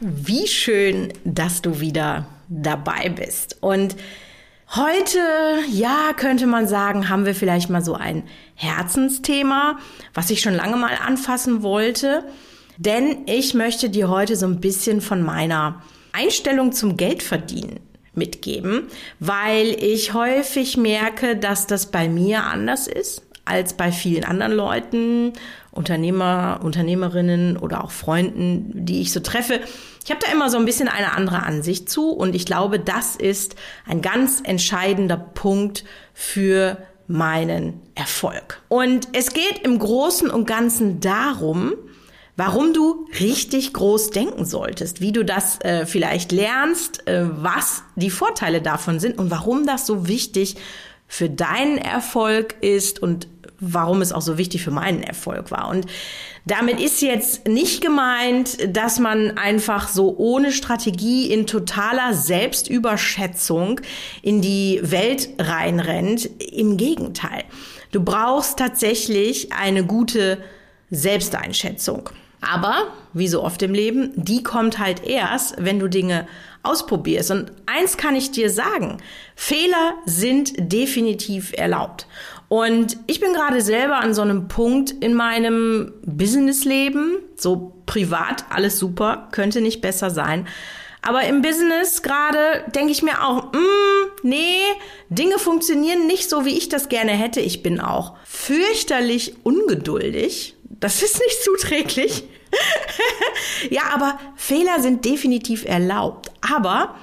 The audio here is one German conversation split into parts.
Wie schön, dass du wieder dabei bist. Und heute, ja, könnte man sagen, haben wir vielleicht mal so ein Herzensthema, was ich schon lange mal anfassen wollte. Denn ich möchte dir heute so ein bisschen von meiner Einstellung zum Geldverdienen mitgeben, weil ich häufig merke, dass das bei mir anders ist als bei vielen anderen Leuten, Unternehmer, Unternehmerinnen oder auch Freunden, die ich so treffe. Ich habe da immer so ein bisschen eine andere Ansicht zu und ich glaube, das ist ein ganz entscheidender Punkt für meinen Erfolg. Und es geht im Großen und Ganzen darum, warum du richtig groß denken solltest, wie du das äh, vielleicht lernst, äh, was die Vorteile davon sind und warum das so wichtig für deinen Erfolg ist und warum es auch so wichtig für meinen Erfolg war. Und damit ist jetzt nicht gemeint, dass man einfach so ohne Strategie in totaler Selbstüberschätzung in die Welt reinrennt. Im Gegenteil. Du brauchst tatsächlich eine gute Selbsteinschätzung. Aber, wie so oft im Leben, die kommt halt erst, wenn du Dinge ausprobierst. Und eins kann ich dir sagen, Fehler sind definitiv erlaubt. Und ich bin gerade selber an so einem Punkt in meinem Businessleben, so privat, alles super, könnte nicht besser sein. Aber im Business gerade denke ich mir auch, mm, nee, Dinge funktionieren nicht so, wie ich das gerne hätte. Ich bin auch fürchterlich ungeduldig. Das ist nicht zuträglich. ja, aber Fehler sind definitiv erlaubt. Aber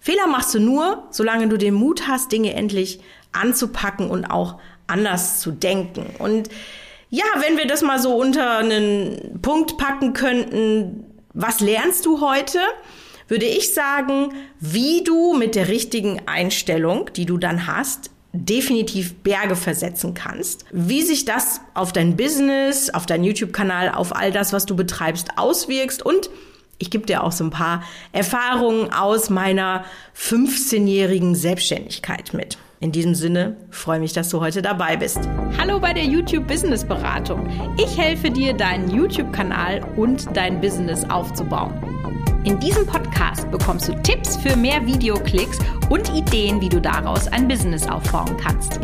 Fehler machst du nur, solange du den Mut hast, Dinge endlich anzupacken und auch anders zu denken. Und ja, wenn wir das mal so unter einen Punkt packen könnten, was lernst du heute? Würde ich sagen, wie du mit der richtigen Einstellung, die du dann hast, definitiv Berge versetzen kannst. Wie sich das auf dein Business, auf deinen YouTube-Kanal, auf all das, was du betreibst, auswirkst und ich gebe dir auch so ein paar Erfahrungen aus meiner 15-jährigen Selbstständigkeit mit. In diesem Sinne freue mich, dass du heute dabei bist. Hallo bei der YouTube Business Beratung. Ich helfe dir, deinen YouTube-Kanal und dein Business aufzubauen. In diesem Podcast bekommst du Tipps für mehr Videoklicks und Ideen, wie du daraus ein Business aufbauen kannst.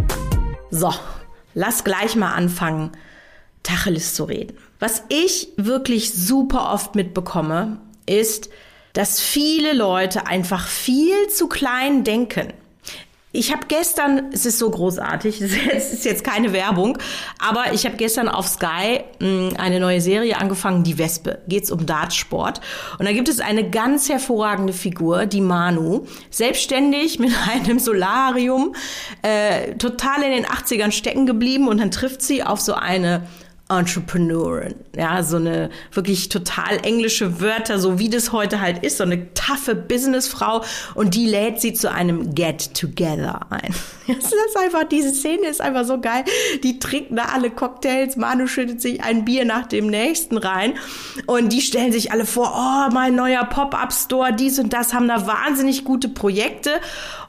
So, lass gleich mal anfangen, Tacheles zu reden. Was ich wirklich super oft mitbekomme, ist, dass viele Leute einfach viel zu klein denken. Ich habe gestern, es ist so großartig, es ist jetzt keine Werbung, aber ich habe gestern auf Sky hm, eine neue Serie angefangen, Die Wespe. Geht's um Dartsport. Und da gibt es eine ganz hervorragende Figur, die Manu, selbstständig mit einem Solarium, äh, total in den 80ern stecken geblieben und dann trifft sie auf so eine Entrepreneurin. Ja, so eine wirklich total englische Wörter, so wie das heute halt ist, so eine taffe Businessfrau und die lädt sie zu einem Get Together ein. Das ist einfach, diese Szene ist einfach so geil. Die trinken da alle Cocktails, Manu schüttet sich ein Bier nach dem nächsten rein und die stellen sich alle vor, oh, mein neuer Pop-Up-Store, dies und das, haben da wahnsinnig gute Projekte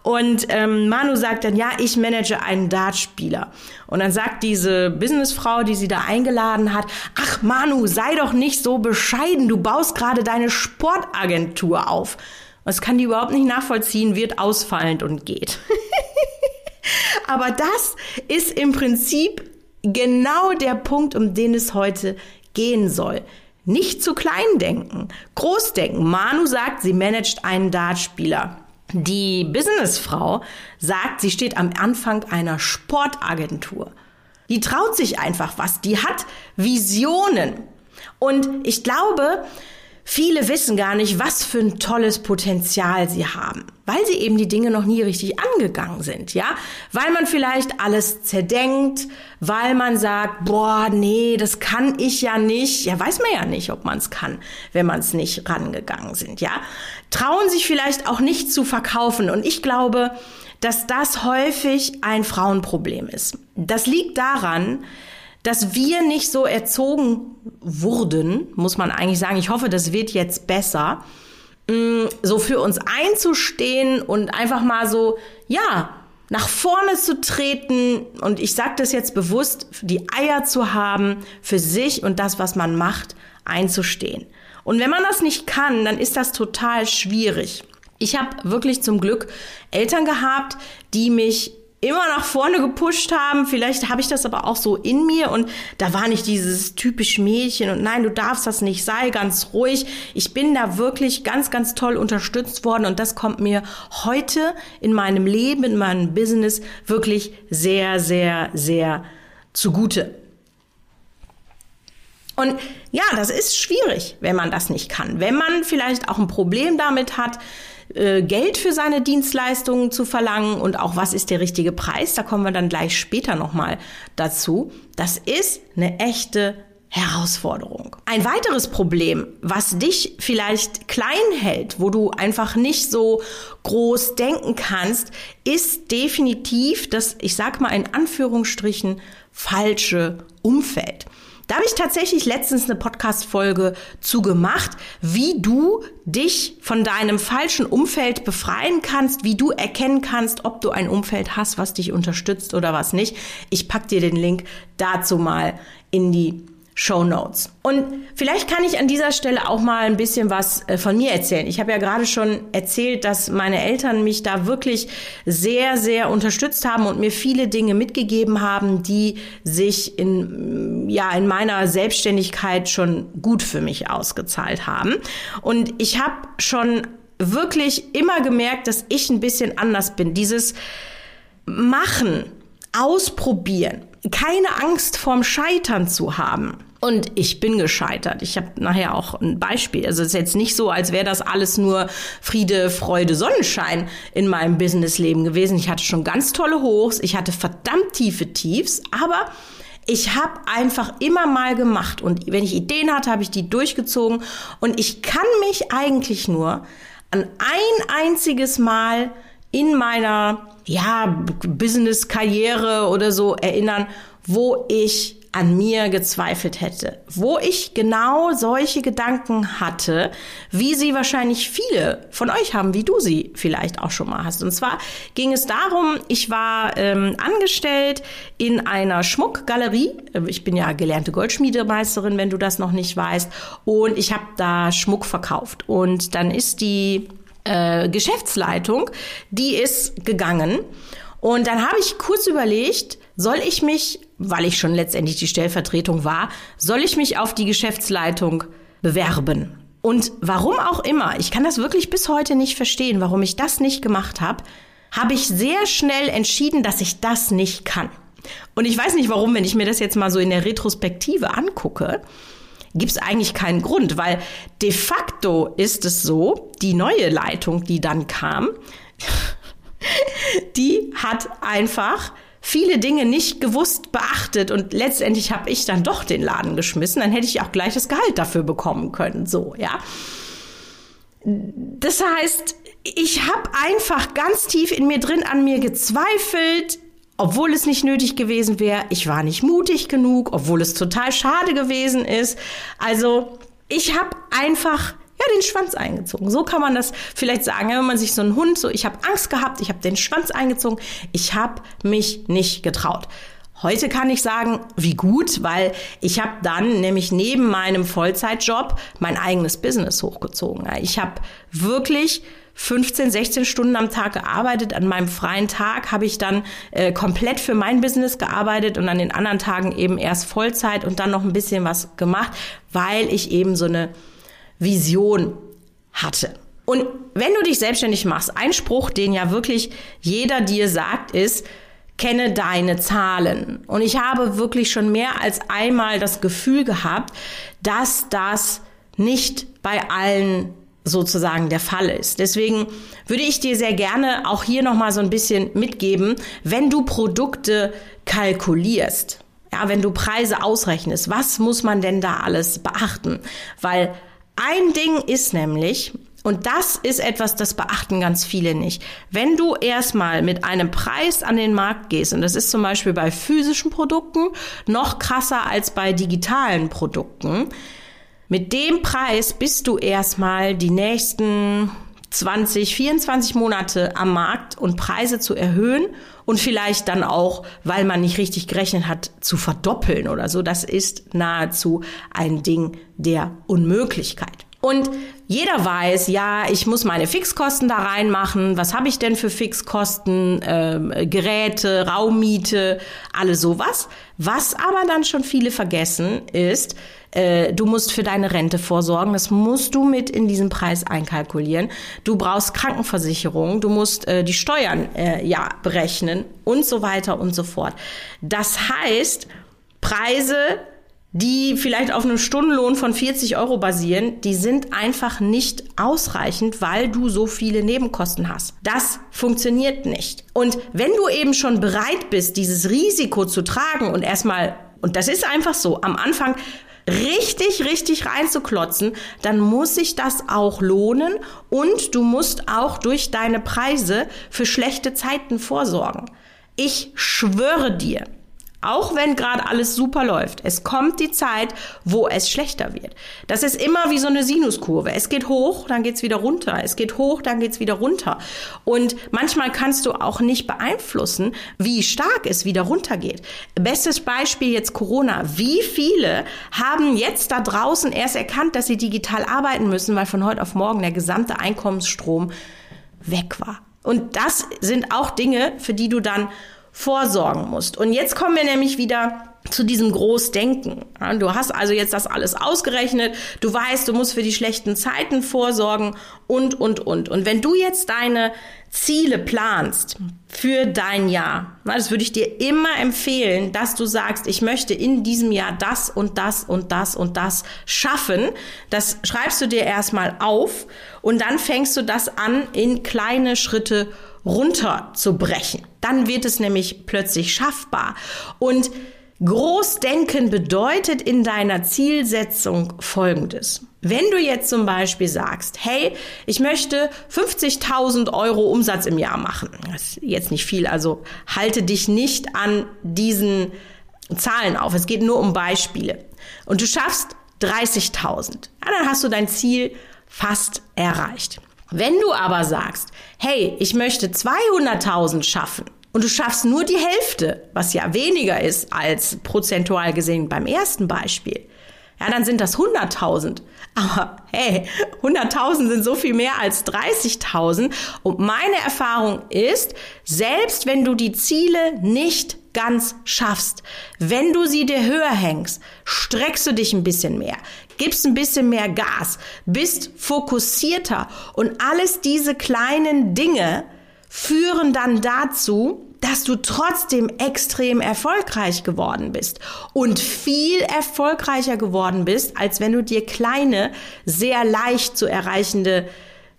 und ähm, Manu sagt dann, ja, ich manage einen Dartspieler. Und dann sagt diese Businessfrau, die sie da eingeladen hat, ach Manu, sei doch nicht so bescheiden, du baust gerade deine Sportagentur auf. Das kann die überhaupt nicht nachvollziehen, wird ausfallend und geht. Aber das ist im Prinzip genau der Punkt, um den es heute gehen soll. Nicht zu klein denken, groß denken. Manu sagt, sie managt einen Dartspieler. Die Businessfrau sagt, sie steht am Anfang einer Sportagentur. Die traut sich einfach was, die hat Visionen. Und ich glaube, Viele wissen gar nicht, was für ein tolles Potenzial sie haben, weil sie eben die Dinge noch nie richtig angegangen sind, ja? Weil man vielleicht alles zerdenkt, weil man sagt, boah, nee, das kann ich ja nicht. Ja, weiß man ja nicht, ob man es kann, wenn man es nicht rangegangen sind, ja? Trauen sich vielleicht auch nicht zu verkaufen und ich glaube, dass das häufig ein Frauenproblem ist. Das liegt daran, dass wir nicht so erzogen wurden, muss man eigentlich sagen. Ich hoffe, das wird jetzt besser, mm, so für uns einzustehen und einfach mal so, ja, nach vorne zu treten und ich sage das jetzt bewusst, die Eier zu haben, für sich und das, was man macht, einzustehen. Und wenn man das nicht kann, dann ist das total schwierig. Ich habe wirklich zum Glück Eltern gehabt, die mich immer nach vorne gepusht haben. Vielleicht habe ich das aber auch so in mir und da war nicht dieses typisch Mädchen und nein, du darfst das nicht, sei ganz ruhig. Ich bin da wirklich ganz, ganz toll unterstützt worden und das kommt mir heute in meinem Leben, in meinem Business wirklich sehr, sehr, sehr zugute. Und ja, das ist schwierig, wenn man das nicht kann. Wenn man vielleicht auch ein Problem damit hat, äh, Geld für seine Dienstleistungen zu verlangen und auch was ist der richtige Preis, da kommen wir dann gleich später nochmal dazu. Das ist eine echte Herausforderung. Ein weiteres Problem, was dich vielleicht klein hält, wo du einfach nicht so groß denken kannst, ist definitiv das, ich sag mal in Anführungsstrichen, falsche Umfeld. Da habe ich tatsächlich letztens eine Podcast-Folge zu gemacht, wie du dich von deinem falschen Umfeld befreien kannst, wie du erkennen kannst, ob du ein Umfeld hast, was dich unterstützt oder was nicht. Ich pack dir den Link dazu mal in die Show Notes. Und vielleicht kann ich an dieser Stelle auch mal ein bisschen was äh, von mir erzählen. Ich habe ja gerade schon erzählt, dass meine Eltern mich da wirklich sehr, sehr unterstützt haben und mir viele Dinge mitgegeben haben, die sich in, ja, in meiner Selbstständigkeit schon gut für mich ausgezahlt haben. Und ich habe schon wirklich immer gemerkt, dass ich ein bisschen anders bin. Dieses Machen, Ausprobieren, keine Angst vorm Scheitern zu haben. Und ich bin gescheitert. Ich habe nachher auch ein Beispiel. Also es ist jetzt nicht so, als wäre das alles nur Friede, Freude, Sonnenschein in meinem Businessleben gewesen. Ich hatte schon ganz tolle Hochs, ich hatte verdammt tiefe Tiefs, aber ich habe einfach immer mal gemacht und wenn ich Ideen hatte, habe ich die durchgezogen und ich kann mich eigentlich nur an ein einziges Mal in meiner ja, Business-Karriere oder so erinnern, wo ich an mir gezweifelt hätte, wo ich genau solche Gedanken hatte, wie sie wahrscheinlich viele von euch haben, wie du sie vielleicht auch schon mal hast. Und zwar ging es darum, ich war ähm, angestellt in einer Schmuckgalerie. Ich bin ja gelernte Goldschmiedemeisterin, wenn du das noch nicht weißt. Und ich habe da Schmuck verkauft. Und dann ist die äh, Geschäftsleitung, die ist gegangen. Und dann habe ich kurz überlegt, soll ich mich, weil ich schon letztendlich die Stellvertretung war, soll ich mich auf die Geschäftsleitung bewerben? Und warum auch immer, ich kann das wirklich bis heute nicht verstehen, warum ich das nicht gemacht habe, habe ich sehr schnell entschieden, dass ich das nicht kann. Und ich weiß nicht warum, wenn ich mir das jetzt mal so in der Retrospektive angucke, gibt es eigentlich keinen Grund, weil de facto ist es so, die neue Leitung, die dann kam, die hat einfach viele Dinge nicht gewusst beachtet und letztendlich habe ich dann doch den Laden geschmissen, dann hätte ich auch gleich das Gehalt dafür bekommen können, so, ja. Das heißt, ich habe einfach ganz tief in mir drin an mir gezweifelt, obwohl es nicht nötig gewesen wäre. Ich war nicht mutig genug, obwohl es total schade gewesen ist. Also ich habe einfach ja, den Schwanz eingezogen. So kann man das vielleicht sagen, wenn man sich so einen Hund, so ich habe Angst gehabt, ich habe den Schwanz eingezogen, ich habe mich nicht getraut. Heute kann ich sagen, wie gut, weil ich habe dann nämlich neben meinem Vollzeitjob mein eigenes Business hochgezogen. Ich habe wirklich 15, 16 Stunden am Tag gearbeitet. An meinem freien Tag habe ich dann äh, komplett für mein Business gearbeitet und an den anderen Tagen eben erst Vollzeit und dann noch ein bisschen was gemacht, weil ich eben so eine Vision hatte. Und wenn du dich selbstständig machst, ein Spruch, den ja wirklich jeder dir sagt, ist, kenne deine Zahlen. Und ich habe wirklich schon mehr als einmal das Gefühl gehabt, dass das nicht bei allen sozusagen der Fall ist. Deswegen würde ich dir sehr gerne auch hier noch mal so ein bisschen mitgeben, wenn du Produkte kalkulierst, ja, wenn du Preise ausrechnest, was muss man denn da alles beachten? Weil ein Ding ist nämlich, und das ist etwas, das beachten ganz viele nicht. Wenn du erstmal mit einem Preis an den Markt gehst, und das ist zum Beispiel bei physischen Produkten noch krasser als bei digitalen Produkten, mit dem Preis bist du erstmal die nächsten 20, 24 Monate am Markt und Preise zu erhöhen und vielleicht dann auch, weil man nicht richtig gerechnet hat, zu verdoppeln oder so. Das ist nahezu ein Ding der Unmöglichkeit. Und jeder weiß, ja, ich muss meine Fixkosten da reinmachen. Was habe ich denn für Fixkosten? Ähm, Geräte, Raummiete, alles sowas. Was aber dann schon viele vergessen ist, äh, du musst für deine Rente vorsorgen. Das musst du mit in diesen Preis einkalkulieren. Du brauchst Krankenversicherung. Du musst äh, die Steuern äh, ja berechnen und so weiter und so fort. Das heißt, Preise die vielleicht auf einem Stundenlohn von 40 Euro basieren, die sind einfach nicht ausreichend, weil du so viele Nebenkosten hast. Das funktioniert nicht. Und wenn du eben schon bereit bist, dieses Risiko zu tragen und erstmal, und das ist einfach so, am Anfang richtig, richtig reinzuklotzen, dann muss sich das auch lohnen und du musst auch durch deine Preise für schlechte Zeiten vorsorgen. Ich schwöre dir, auch wenn gerade alles super läuft. Es kommt die Zeit, wo es schlechter wird. Das ist immer wie so eine Sinuskurve. Es geht hoch, dann geht's wieder runter. Es geht hoch, dann geht's wieder runter. Und manchmal kannst du auch nicht beeinflussen, wie stark es wieder runtergeht. Bestes Beispiel jetzt Corona. Wie viele haben jetzt da draußen erst erkannt, dass sie digital arbeiten müssen, weil von heute auf morgen der gesamte Einkommensstrom weg war? Und das sind auch Dinge, für die du dann vorsorgen musst. Und jetzt kommen wir nämlich wieder zu diesem Großdenken. Du hast also jetzt das alles ausgerechnet, du weißt, du musst für die schlechten Zeiten vorsorgen und, und, und. Und wenn du jetzt deine Ziele planst für dein Jahr, das würde ich dir immer empfehlen, dass du sagst, ich möchte in diesem Jahr das und das und das und das schaffen. Das schreibst du dir erstmal auf und dann fängst du das an, in kleine Schritte runterzubrechen. Dann wird es nämlich plötzlich schaffbar. Und Großdenken bedeutet in deiner Zielsetzung Folgendes. Wenn du jetzt zum Beispiel sagst, hey, ich möchte 50.000 Euro Umsatz im Jahr machen, das ist jetzt nicht viel, also halte dich nicht an diesen Zahlen auf, es geht nur um Beispiele. Und du schaffst 30.000, ja, dann hast du dein Ziel fast erreicht. Wenn du aber sagst, hey, ich möchte 200.000 schaffen und du schaffst nur die Hälfte, was ja weniger ist als prozentual gesehen beim ersten Beispiel, ja, dann sind das 100.000. Aber hey, 100.000 sind so viel mehr als 30.000. Und meine Erfahrung ist, selbst wenn du die Ziele nicht ganz schaffst, wenn du sie dir höher hängst, streckst du dich ein bisschen mehr, gibst ein bisschen mehr Gas, bist fokussierter und alles diese kleinen Dinge führen dann dazu, dass du trotzdem extrem erfolgreich geworden bist und viel erfolgreicher geworden bist, als wenn du dir kleine, sehr leicht zu erreichende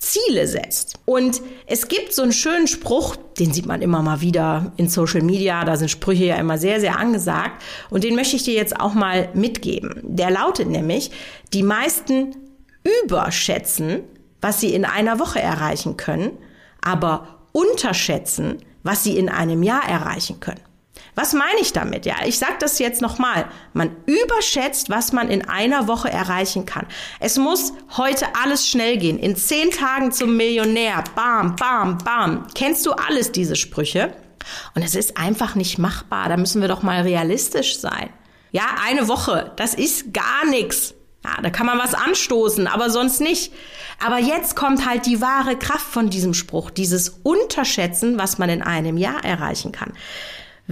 Ziele setzt. Und es gibt so einen schönen Spruch, den sieht man immer mal wieder in Social Media, da sind Sprüche ja immer sehr, sehr angesagt. Und den möchte ich dir jetzt auch mal mitgeben. Der lautet nämlich, die meisten überschätzen, was sie in einer Woche erreichen können, aber unterschätzen, was sie in einem Jahr erreichen können. Was meine ich damit? Ja, ich sage das jetzt nochmal. Man überschätzt, was man in einer Woche erreichen kann. Es muss heute alles schnell gehen. In zehn Tagen zum Millionär. Bam, bam, bam. Kennst du alles diese Sprüche? Und es ist einfach nicht machbar. Da müssen wir doch mal realistisch sein. Ja, eine Woche, das ist gar nichts. Ja, da kann man was anstoßen, aber sonst nicht. Aber jetzt kommt halt die wahre Kraft von diesem Spruch, dieses Unterschätzen, was man in einem Jahr erreichen kann.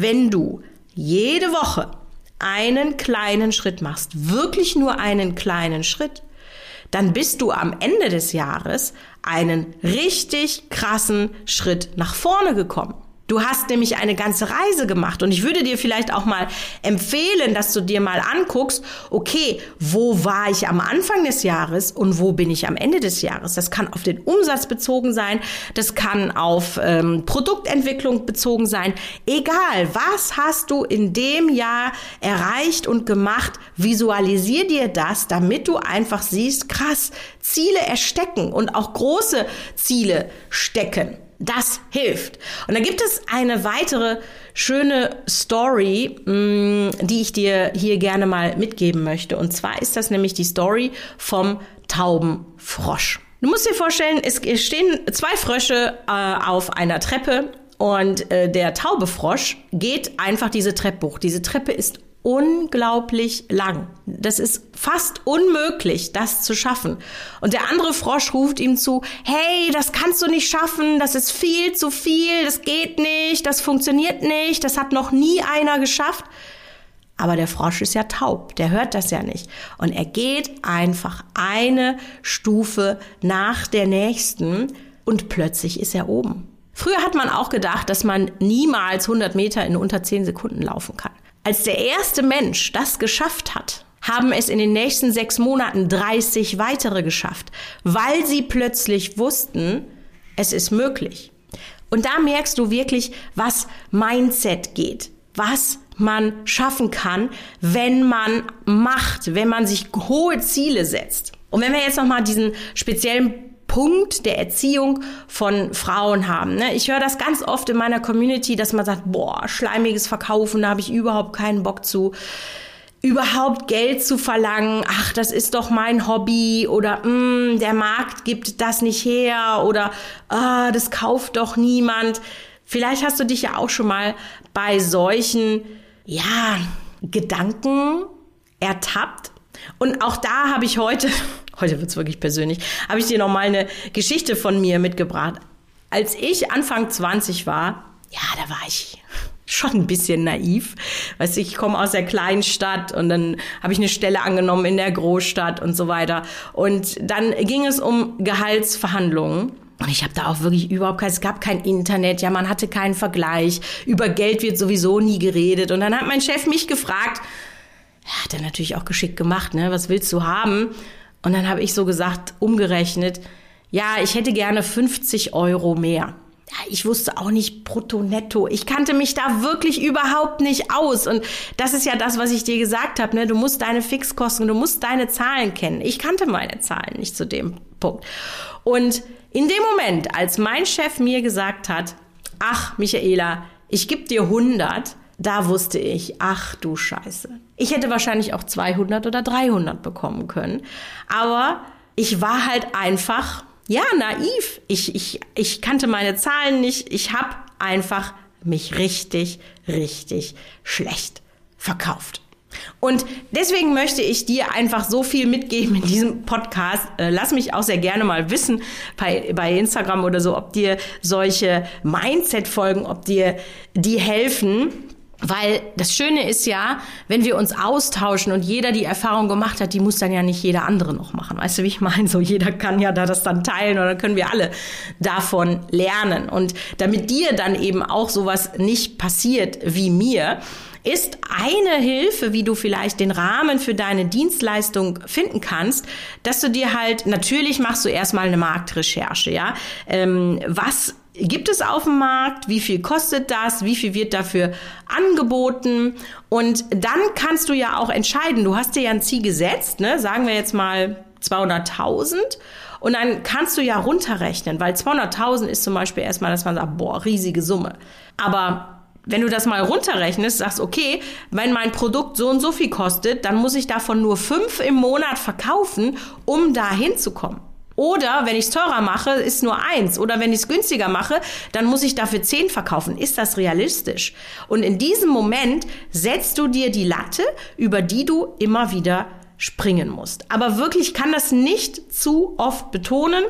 Wenn du jede Woche einen kleinen Schritt machst, wirklich nur einen kleinen Schritt, dann bist du am Ende des Jahres einen richtig krassen Schritt nach vorne gekommen. Du hast nämlich eine ganze Reise gemacht und ich würde dir vielleicht auch mal empfehlen, dass du dir mal anguckst, okay, wo war ich am Anfang des Jahres und wo bin ich am Ende des Jahres? Das kann auf den Umsatz bezogen sein, das kann auf ähm, Produktentwicklung bezogen sein. Egal, was hast du in dem Jahr erreicht und gemacht? Visualisier dir das, damit du einfach siehst, krass, Ziele erstecken und auch große Ziele stecken. Das hilft. Und da gibt es eine weitere schöne Story, mm, die ich dir hier gerne mal mitgeben möchte. Und zwar ist das nämlich die Story vom Taubenfrosch. Du musst dir vorstellen, es stehen zwei Frösche äh, auf einer Treppe und äh, der Taubefrosch geht einfach diese Treppe hoch. Diese Treppe ist unglaublich lang. Das ist fast unmöglich, das zu schaffen. Und der andere Frosch ruft ihm zu, hey, das kannst du nicht schaffen, das ist viel zu viel, das geht nicht, das funktioniert nicht, das hat noch nie einer geschafft. Aber der Frosch ist ja taub, der hört das ja nicht. Und er geht einfach eine Stufe nach der nächsten und plötzlich ist er oben. Früher hat man auch gedacht, dass man niemals 100 Meter in unter 10 Sekunden laufen kann. Als der erste Mensch das geschafft hat, haben es in den nächsten sechs Monaten 30 weitere geschafft, weil sie plötzlich wussten, es ist möglich. Und da merkst du wirklich, was Mindset geht, was man schaffen kann, wenn man macht, wenn man sich hohe Ziele setzt. Und wenn wir jetzt nochmal diesen speziellen Punkt der Erziehung von Frauen haben. Ne? Ich höre das ganz oft in meiner Community, dass man sagt, boah, schleimiges Verkaufen, da habe ich überhaupt keinen Bock zu überhaupt Geld zu verlangen, ach, das ist doch mein Hobby oder mm, der Markt gibt das nicht her oder ah, das kauft doch niemand. Vielleicht hast du dich ja auch schon mal bei solchen, ja, Gedanken ertappt. Und auch da habe ich heute heute wird's wirklich persönlich, habe ich dir noch mal eine Geschichte von mir mitgebracht. Als ich Anfang 20 war, ja, da war ich schon ein bisschen naiv. Weißt du, ich komme aus der kleinen Stadt und dann habe ich eine Stelle angenommen in der Großstadt und so weiter. Und dann ging es um Gehaltsverhandlungen. Und ich habe da auch wirklich überhaupt kein, es gab kein Internet, ja, man hatte keinen Vergleich. Über Geld wird sowieso nie geredet. Und dann hat mein Chef mich gefragt, ja, hat er natürlich auch geschickt gemacht, ne? Was willst du haben? Und dann habe ich so gesagt, umgerechnet, ja, ich hätte gerne 50 Euro mehr. Ja, ich wusste auch nicht brutto, netto. Ich kannte mich da wirklich überhaupt nicht aus. Und das ist ja das, was ich dir gesagt habe. Ne? Du musst deine Fixkosten, du musst deine Zahlen kennen. Ich kannte meine Zahlen nicht zu dem Punkt. Und in dem Moment, als mein Chef mir gesagt hat, ach, Michaela, ich gebe dir 100, da wusste ich, ach du Scheiße. Ich hätte wahrscheinlich auch 200 oder 300 bekommen können. Aber ich war halt einfach, ja, naiv. Ich, ich, ich kannte meine Zahlen nicht. Ich habe einfach mich richtig, richtig schlecht verkauft. Und deswegen möchte ich dir einfach so viel mitgeben in diesem Podcast. Äh, lass mich auch sehr gerne mal wissen bei, bei Instagram oder so, ob dir solche Mindset-Folgen, ob dir die helfen. Weil das Schöne ist ja, wenn wir uns austauschen und jeder die Erfahrung gemacht hat, die muss dann ja nicht jeder andere noch machen. Weißt du, wie ich meine? So jeder kann ja da das dann teilen dann können wir alle davon lernen. Und damit dir dann eben auch sowas nicht passiert wie mir, ist eine Hilfe, wie du vielleicht den Rahmen für deine Dienstleistung finden kannst, dass du dir halt, natürlich machst du erstmal eine Marktrecherche, ja. Ähm, was gibt es auf dem Markt, wie viel kostet das, wie viel wird dafür angeboten und dann kannst du ja auch entscheiden, du hast dir ja ein Ziel gesetzt, ne? sagen wir jetzt mal 200.000 und dann kannst du ja runterrechnen, weil 200.000 ist zum Beispiel erstmal, dass man sagt, boah, riesige Summe. Aber wenn du das mal runterrechnest, sagst, okay, wenn mein Produkt so und so viel kostet, dann muss ich davon nur fünf im Monat verkaufen, um da hinzukommen. Oder wenn ich es teurer mache, ist nur eins. Oder wenn ich es günstiger mache, dann muss ich dafür zehn verkaufen. Ist das realistisch? Und in diesem Moment setzt du dir die Latte, über die du immer wieder springen musst. Aber wirklich kann das nicht zu oft betonen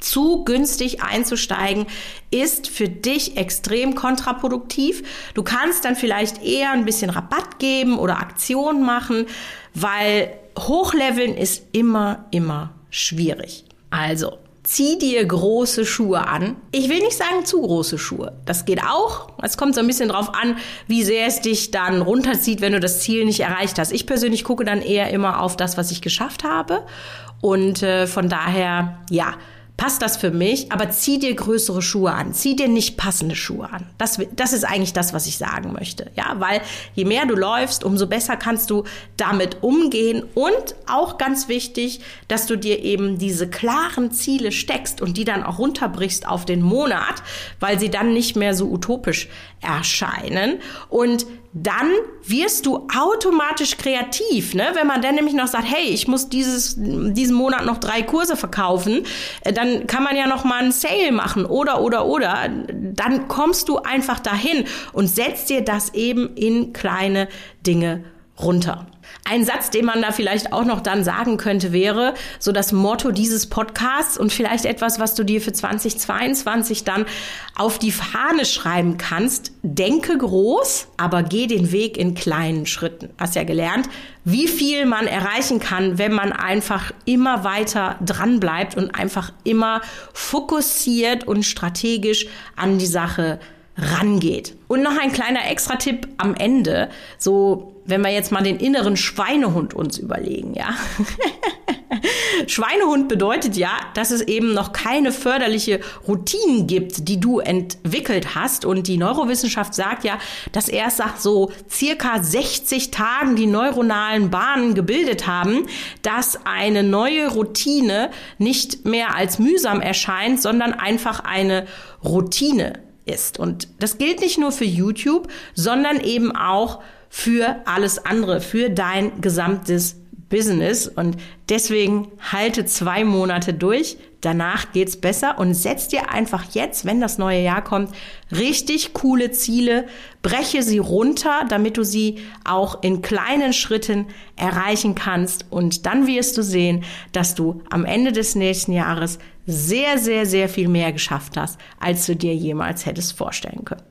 zu günstig einzusteigen, ist für dich extrem kontraproduktiv. Du kannst dann vielleicht eher ein bisschen Rabatt geben oder Aktionen machen, weil Hochleveln ist immer, immer schwierig. Also, zieh dir große Schuhe an. Ich will nicht sagen zu große Schuhe. Das geht auch. Es kommt so ein bisschen drauf an, wie sehr es dich dann runterzieht, wenn du das Ziel nicht erreicht hast. Ich persönlich gucke dann eher immer auf das, was ich geschafft habe. Und äh, von daher, ja, passt das für mich, aber zieh dir größere Schuhe an. Zieh dir nicht passende Schuhe an. Das, das ist eigentlich das, was ich sagen möchte. Ja, weil je mehr du läufst, umso besser kannst du damit umgehen und auch ganz wichtig, dass du dir eben diese klaren Ziele steckst und die dann auch runterbrichst auf den Monat, weil sie dann nicht mehr so utopisch erscheinen und dann wirst du automatisch kreativ, ne? Wenn man dann nämlich noch sagt, hey, ich muss dieses diesen Monat noch drei Kurse verkaufen, äh, dann kann man ja noch mal einen Sale machen oder oder oder. Dann kommst du einfach dahin und setzt dir das eben in kleine Dinge runter. Ein Satz, den man da vielleicht auch noch dann sagen könnte, wäre so das Motto dieses Podcasts und vielleicht etwas, was du dir für 2022 dann auf die Fahne schreiben kannst. Denke groß, aber geh den Weg in kleinen Schritten. Hast ja gelernt, wie viel man erreichen kann, wenn man einfach immer weiter dran bleibt und einfach immer fokussiert und strategisch an die Sache rangeht. Und noch ein kleiner Extra-Tipp am Ende, so wenn wir jetzt mal den inneren Schweinehund uns überlegen, ja. Schweinehund bedeutet ja, dass es eben noch keine förderliche Routinen gibt, die du entwickelt hast. Und die Neurowissenschaft sagt ja, dass erst nach so circa 60 Tagen die neuronalen Bahnen gebildet haben, dass eine neue Routine nicht mehr als mühsam erscheint, sondern einfach eine Routine ist. Und das gilt nicht nur für YouTube, sondern eben auch für alles andere, für dein gesamtes Business. Und deswegen halte zwei Monate durch. Danach geht's besser und setz dir einfach jetzt, wenn das neue Jahr kommt, richtig coole Ziele, breche sie runter, damit du sie auch in kleinen Schritten erreichen kannst. Und dann wirst du sehen, dass du am Ende des nächsten Jahres sehr, sehr, sehr viel mehr geschafft hast, als du dir jemals hättest vorstellen können.